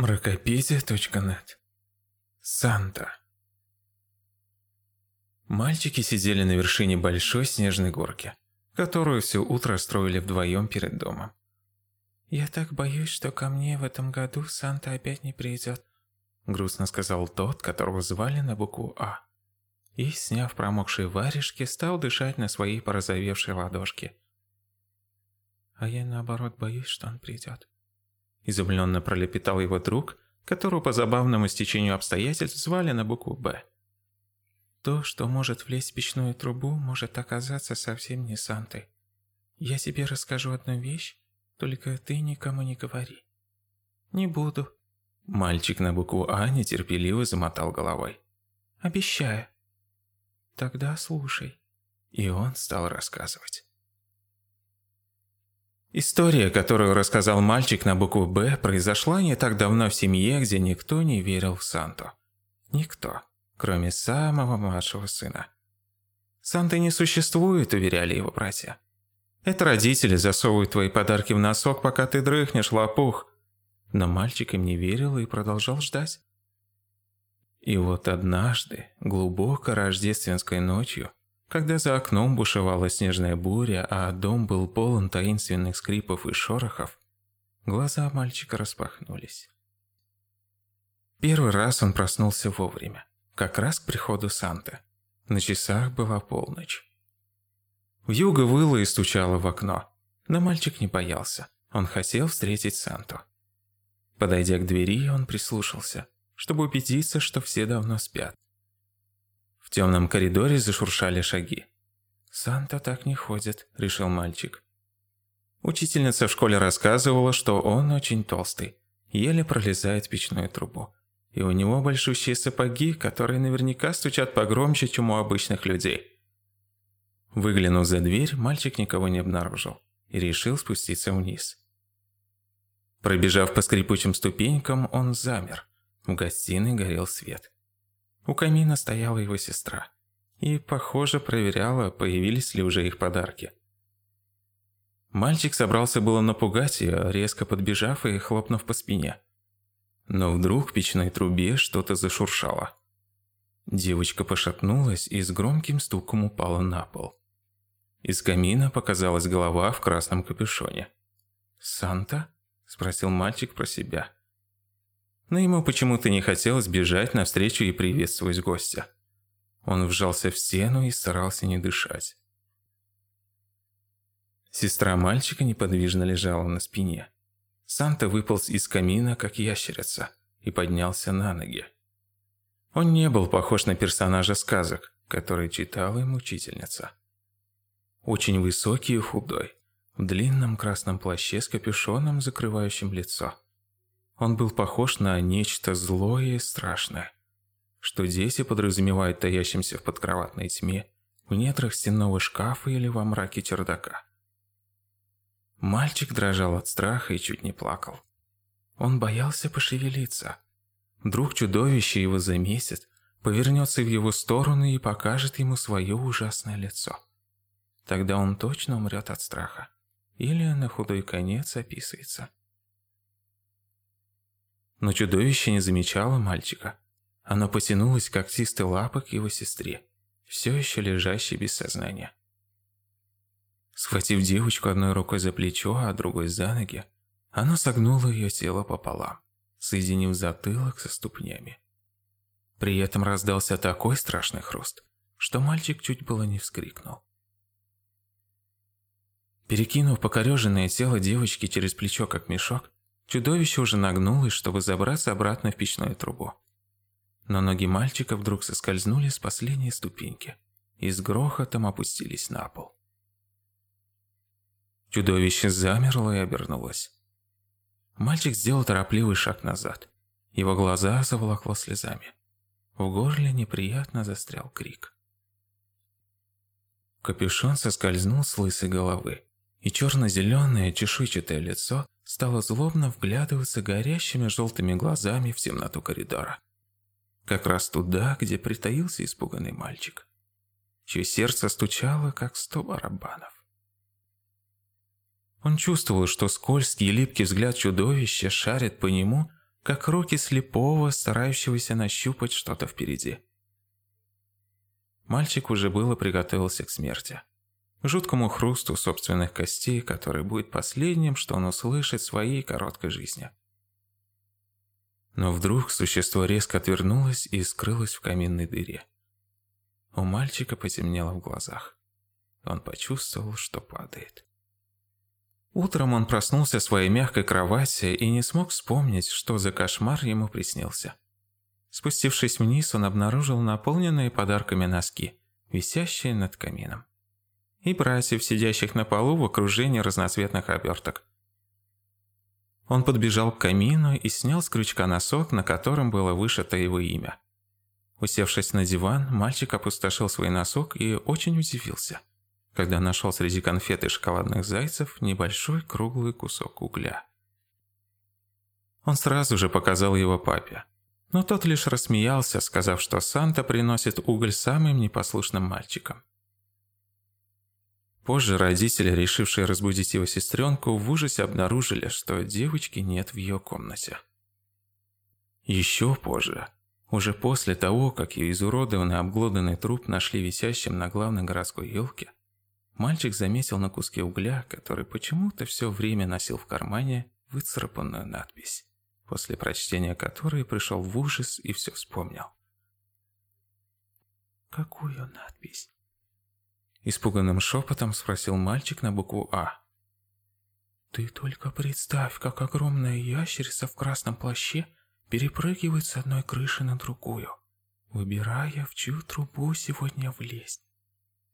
Мракопедия.нет Санта Мальчики сидели на вершине большой снежной горки, которую все утро строили вдвоем перед домом. «Я так боюсь, что ко мне в этом году Санта опять не придет», грустно сказал тот, которого звали на букву «А». И, сняв промокшие варежки, стал дышать на своей порозовевшей ладошке. «А я наоборот боюсь, что он придет», Изумленно пролепетал его друг, которого по забавному стечению обстоятельств звали на букву «Б». То, что может влезть в печную трубу, может оказаться совсем не Сантой. Я тебе расскажу одну вещь, только ты никому не говори. Не буду. Мальчик на букву А нетерпеливо замотал головой. Обещаю. Тогда слушай. И он стал рассказывать. История, которую рассказал мальчик на букву «Б», произошла не так давно в семье, где никто не верил в Санту. Никто, кроме самого младшего сына. «Санты не существует», — уверяли его братья. «Это родители засовывают твои подарки в носок, пока ты дрыхнешь, лопух». Но мальчик им не верил и продолжал ждать. И вот однажды, глубоко рождественской ночью, когда за окном бушевала снежная буря, а дом был полон таинственных скрипов и шорохов, глаза мальчика распахнулись. Первый раз он проснулся вовремя, как раз к приходу Санты. На часах была полночь. Вьюга выла и стучала в окно, но мальчик не боялся. Он хотел встретить Санту. Подойдя к двери, он прислушался, чтобы убедиться, что все давно спят. В темном коридоре зашуршали шаги. «Санта так не ходит», – решил мальчик. Учительница в школе рассказывала, что он очень толстый, еле пролезает печную трубу. И у него большущие сапоги, которые наверняка стучат погромче, чем у обычных людей. Выглянув за дверь, мальчик никого не обнаружил и решил спуститься вниз. Пробежав по скрипучим ступенькам, он замер. В гостиной горел свет. У камина стояла его сестра и, похоже, проверяла, появились ли уже их подарки. Мальчик собрался было напугать ее, резко подбежав и хлопнув по спине. Но вдруг в печной трубе что-то зашуршало. Девочка пошатнулась и с громким стуком упала на пол. Из камина показалась голова в красном капюшоне. «Санта?» – спросил мальчик про себя но ему почему-то не хотелось бежать навстречу и приветствовать гостя. Он вжался в стену и старался не дышать. Сестра мальчика неподвижно лежала на спине. Санта выполз из камина, как ящерица, и поднялся на ноги. Он не был похож на персонажа сказок, который читала им учительница. Очень высокий и худой, в длинном красном плаще с капюшоном, закрывающим лицо. Он был похож на нечто злое и страшное, что дети подразумевают таящимся в подкроватной тьме, в недрах стенного шкафа или во мраке чердака. Мальчик дрожал от страха и чуть не плакал. Он боялся пошевелиться. Вдруг чудовище его заметит, повернется в его сторону и покажет ему свое ужасное лицо. Тогда он точно умрет от страха. Или на худой конец описывается. Но чудовище не замечало мальчика. Оно потянулось когтистой лапой к его сестре, все еще лежащей без сознания. Схватив девочку одной рукой за плечо, а другой за ноги, оно согнуло ее тело пополам, соединив затылок со ступнями. При этом раздался такой страшный хруст, что мальчик чуть было не вскрикнул. Перекинув покореженное тело девочки через плечо как мешок, Чудовище уже нагнулось, чтобы забраться обратно в печную трубу. Но ноги мальчика вдруг соскользнули с последней ступеньки и с грохотом опустились на пол. Чудовище замерло и обернулось. Мальчик сделал торопливый шаг назад. Его глаза заволокло слезами. В горле неприятно застрял крик. Капюшон соскользнул с лысой головы, и черно-зеленое чешуйчатое лицо стало злобно вглядываться горящими желтыми глазами в темноту коридора. Как раз туда, где притаился испуганный мальчик, чье сердце стучало, как сто барабанов. Он чувствовал, что скользкий и липкий взгляд чудовища шарит по нему, как руки слепого, старающегося нащупать что-то впереди. Мальчик уже было приготовился к смерти. Жуткому хрусту собственных костей, который будет последним, что он услышит в своей короткой жизни. Но вдруг существо резко отвернулось и скрылось в каминной дыре. У мальчика потемнело в глазах. Он почувствовал, что падает. Утром он проснулся в своей мягкой кровати и не смог вспомнить, что за кошмар ему приснился. Спустившись вниз, он обнаружил наполненные подарками носки, висящие над камином. И братьев, сидящих на полу в окружении разноцветных оберток. Он подбежал к камину и снял с крючка носок, на котором было вышито его имя. Усевшись на диван, мальчик опустошил свой носок и очень удивился, когда нашел среди конфет и шоколадных зайцев небольшой круглый кусок угля. Он сразу же показал его папе, но тот лишь рассмеялся, сказав, что Санта приносит уголь самым непослушным мальчикам. Позже родители, решившие разбудить его сестренку, в ужасе обнаружили, что девочки нет в ее комнате. Еще позже, уже после того, как ее изуродованный обглоданный труп нашли висящим на главной городской елке, мальчик заметил на куске угля, который почему-то все время носил в кармане, выцарапанную надпись, после прочтения которой пришел в ужас и все вспомнил. «Какую надпись?» Испуганным шепотом спросил мальчик на букву «А». «Ты только представь, как огромная ящерица в красном плаще перепрыгивает с одной крыши на другую, выбирая, в чью трубу сегодня влезть.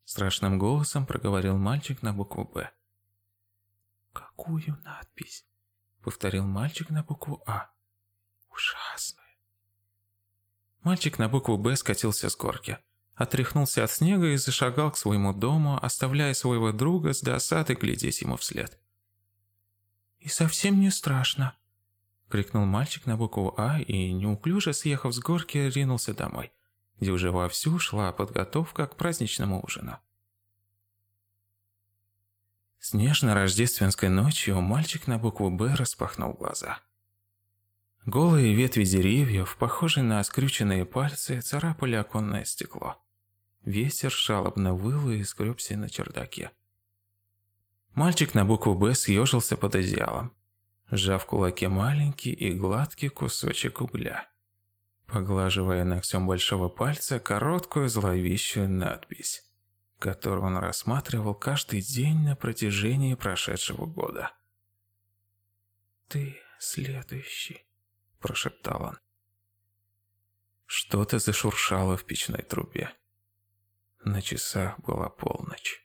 Страшным голосом проговорил мальчик на букву «Б». «Какую надпись?» — повторил мальчик на букву «А». «Ужасную». Мальчик на букву «Б» скатился с горки, отряхнулся от снега и зашагал к своему дому, оставляя своего друга с досадой глядеть ему вслед. «И совсем не страшно», — крикнул мальчик на букву «А» и, неуклюже съехав с горки, ринулся домой, где уже вовсю шла подготовка к праздничному ужину. Снежно-рождественской ночью мальчик на букву «Б» распахнул глаза. Голые ветви деревьев, похожие на скрюченные пальцы, царапали оконное стекло. Ветер жалобно выл и скребся на чердаке. Мальчик на букву «Б» съежился под одеялом сжав в кулаке маленький и гладкий кусочек угля, поглаживая ногтем большого пальца короткую зловещую надпись, которую он рассматривал каждый день на протяжении прошедшего года. «Ты следующий», – прошептал он. Что-то зашуршало в печной трубе. На часах была полночь.